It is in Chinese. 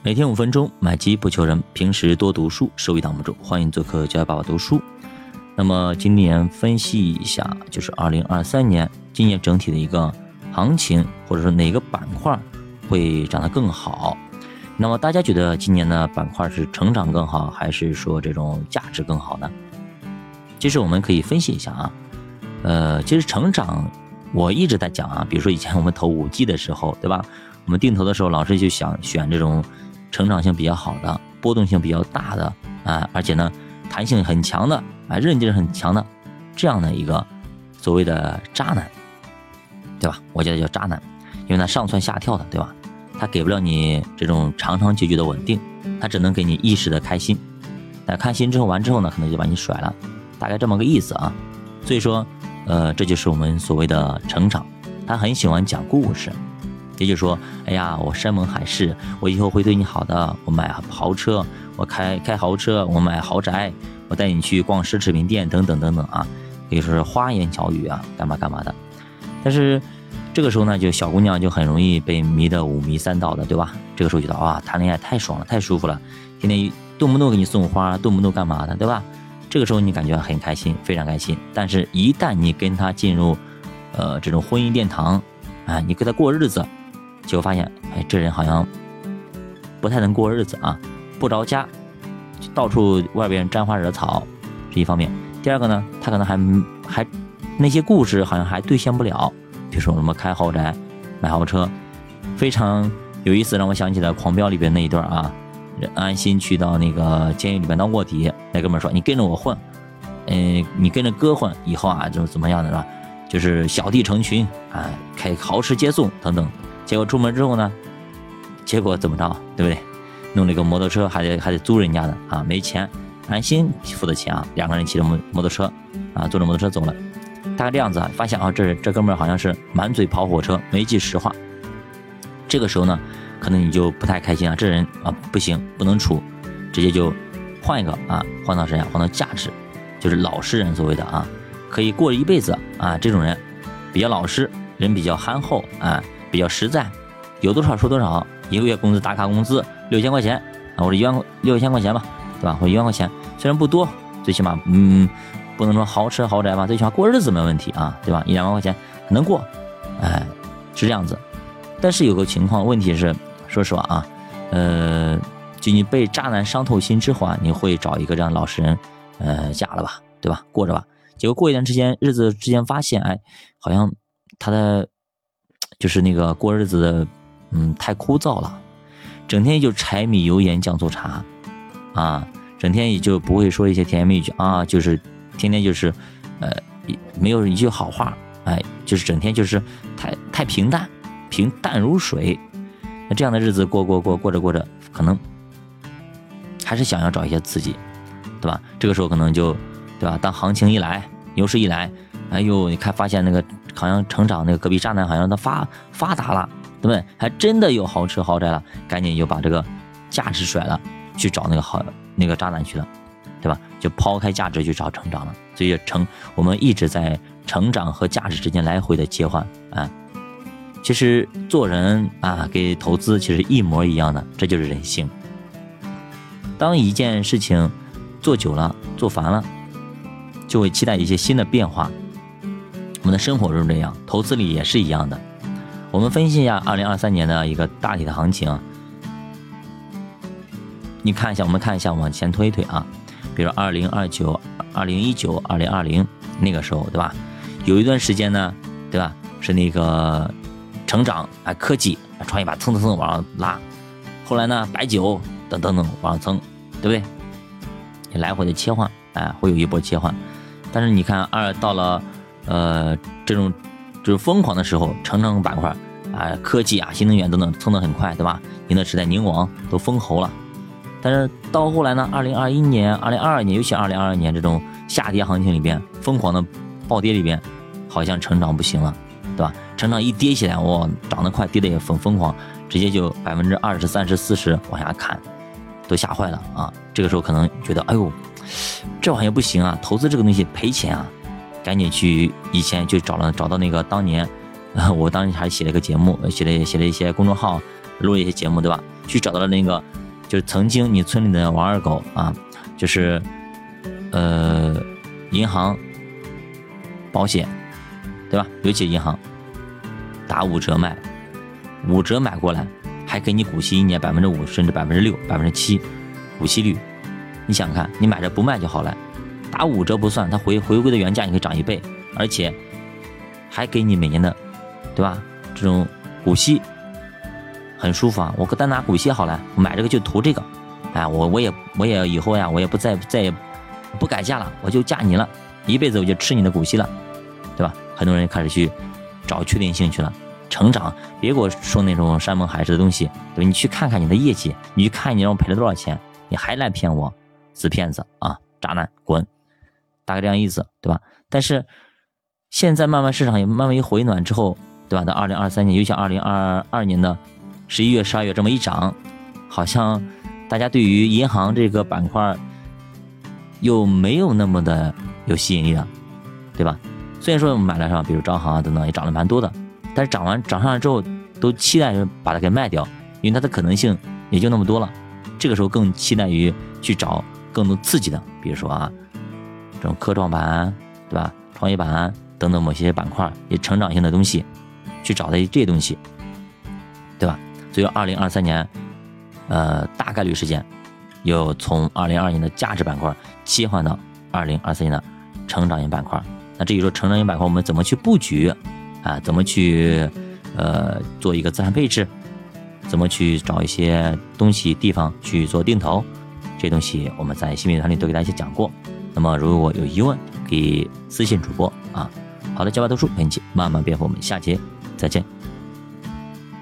每天五分钟，买机不求人。平时多读书，收益挡不住。欢迎做客教爸爸读书。那么今年分析一下，就是二零二三年今年整体的一个行情，或者说哪个板块会涨得更好？那么大家觉得今年的板块是成长更好，还是说这种价值更好呢？其实我们可以分析一下啊。呃，其实成长，我一直在讲啊。比如说以前我们投五 G 的时候，对吧？我们定投的时候，老师就想选这种。成长性比较好的，波动性比较大的啊，而且呢，弹性很强的啊，韧劲很强的这样的一个所谓的渣男，对吧？我觉得叫渣男，因为他上蹿下跳的，对吧？他给不了你这种长长久久的稳定，他只能给你一时的开心。那开心之后完之后呢，可能就把你甩了，大概这么个意思啊。所以说，呃，这就是我们所谓的成长。他很喜欢讲故事。也就是说，哎呀，我山盟海誓，我以后会对你好的。我买豪车，我开开豪车，我买豪宅，我带你去逛奢侈品店，等等等等啊，可以说是花言巧语啊，干嘛干嘛的。但是这个时候呢，就小姑娘就很容易被迷得五迷三道的，对吧？这个时候觉得啊，谈恋爱太爽了，太舒服了，天天动不动给你送花，动不动干嘛的，对吧？这个时候你感觉很开心，非常开心。但是，一旦你跟他进入，呃，这种婚姻殿堂，啊，你跟他过日子。结果发现，哎，这人好像不太能过日子啊，不着家，到处外边沾花惹草，是一方面。第二个呢，他可能还还那些故事好像还兑现不了，比如说什么开豪宅、买豪车，非常有意思，让我想起了《狂飙》里边那一段啊，安心去到那个监狱里边当卧底，那哥们说：“你跟着我混，嗯，你跟着哥混，以后啊就怎么样的是吧？就是小弟成群啊，开豪车接送等等。”结果出门之后呢，结果怎么着，对不对？弄了一个摩托车，还得还得租人家的啊，没钱，安心付的钱啊。两个人骑着摩摩托车啊，坐着摩托车走了，大概这样子啊。发现啊，这这哥们儿好像是满嘴跑火车，没句实话。这个时候呢，可能你就不太开心啊，这人啊不行，不能处，直接就换一个啊，换到谁啊？换到价值，就是老实人所谓的啊，可以过一辈子啊。这种人比较老实，人比较憨厚啊。比较实在，有多少说多少，一个月工资打卡工资六千块钱啊，或者一万六千块钱吧，对吧？或者一万块钱，虽然不多，最起码嗯，不能说豪车豪宅吧，最起码过日子没问题啊，对吧？一两万块钱能过，哎，是这样子。但是有个情况，问题是，说实话啊，呃，就你被渣男伤透心之后啊，你会找一个这样老实人，呃，嫁了吧，对吧？过着吧。结果过一段时间，日子之间发现，哎，好像他的。就是那个过日子，嗯，太枯燥了，整天就柴米油盐酱醋茶，啊，整天也就不会说一些甜言蜜语啊，就是天天就是，呃，没有一句好话，哎，就是整天就是太太平淡，平淡如水，那这样的日子过过过过着过着，可能还是想要找一些刺激，对吧？这个时候可能就，对吧？当行情一来，牛市一来，哎呦，你看发现那个。好像成长那个隔壁渣男好像他发发达了，对不对？还真的有豪车豪宅了，赶紧就把这个价值甩了，去找那个好那个渣男去了，对吧？就抛开价值去找成长了。所以成我们一直在成长和价值之间来回的切换啊。其实做人啊，给投资其实一模一样的，这就是人性。当一件事情做久了、做烦了，就会期待一些新的变化。我们的生活中这样，投资里也是一样的。我们分析一下二零二三年的一个大体的行情。你看一下，我们看一下，往前推一推啊。比如二零二九、二零一九、二零二零那个时候，对吧？有一段时间呢，对吧？是那个成长啊，科技啊，创业板蹭蹭蹭往上拉。后来呢，白酒等等等往上蹭，对不对？你来回的切换，哎，会有一波切换。但是你看二到了。呃，这种就是疯狂的时候，成长板块啊，科技啊，新能源等等，蹭得很快，对吧？宁德时代、宁王都封喉了。但是到后来呢，二零二一年、二零二二年，尤其二零二二年这种下跌行情里边，疯狂的暴跌里边，好像成长不行了，对吧？成长一跌起来，哇，涨得快，跌得也疯疯狂，直接就百分之二十三十四十往下砍，都吓坏了啊！这个时候可能觉得，哎呦，这玩意不行啊，投资这个东西赔钱啊。赶紧去，以前就找了找到那个当年，我当时还写了个节目，写了写了一些公众号，录了一些节目，对吧？去找到了那个，就是曾经你村里的王二狗啊，就是呃银行、保险，对吧？尤其银行打五折卖，五折买过来还给你股息一年百分之五甚至百分之六、百分之七股息率，你想看，你买着不卖就好了，打五折不算，它回回归的原价你可以涨一倍，而且还给你每年的，对吧？这种股息。很舒服啊！我单拿股息好了，我买这个就图这个，哎，我我也我也以后呀，我也不再再也不改嫁了，我就嫁你了，一辈子我就吃你的股息了，对吧？很多人开始去找确定性去了，成长，别给我说那种山盟海誓的东西，对吧？你去看看你的业绩，你去看你让我赔了多少钱，你还来骗我，死骗子啊，渣男，滚！大概这样意思，对吧？但是现在慢慢市场也慢慢一回暖之后，对吧？到二零二三年，尤其二零二二年的。十一月、十二月这么一涨，好像大家对于银行这个板块又没有那么的有吸引力了，对吧？虽然说买了上，比如招行啊等等也涨了蛮多的，但是涨完涨上来之后，都期待着把它给卖掉，因为它的可能性也就那么多了。这个时候更期待于去找更多刺激的，比如说啊，这种科创板，对吧？创业板等等某些板块也成长性的东西，去找的这些东西，对吧？所以，二零二三年，呃，大概率事件又从二零二二年的价值板块切换到二零二三年的成长型板块。那至于说成长型板块我们怎么去布局啊？怎么去呃做一个资产配置？怎么去找一些东西地方去做定投？这东西我们在新品团里都给大家讲过。那么如果有疑问，可以私信主播啊。好的，教外读书陪你一起慢慢变富，我们下节再见。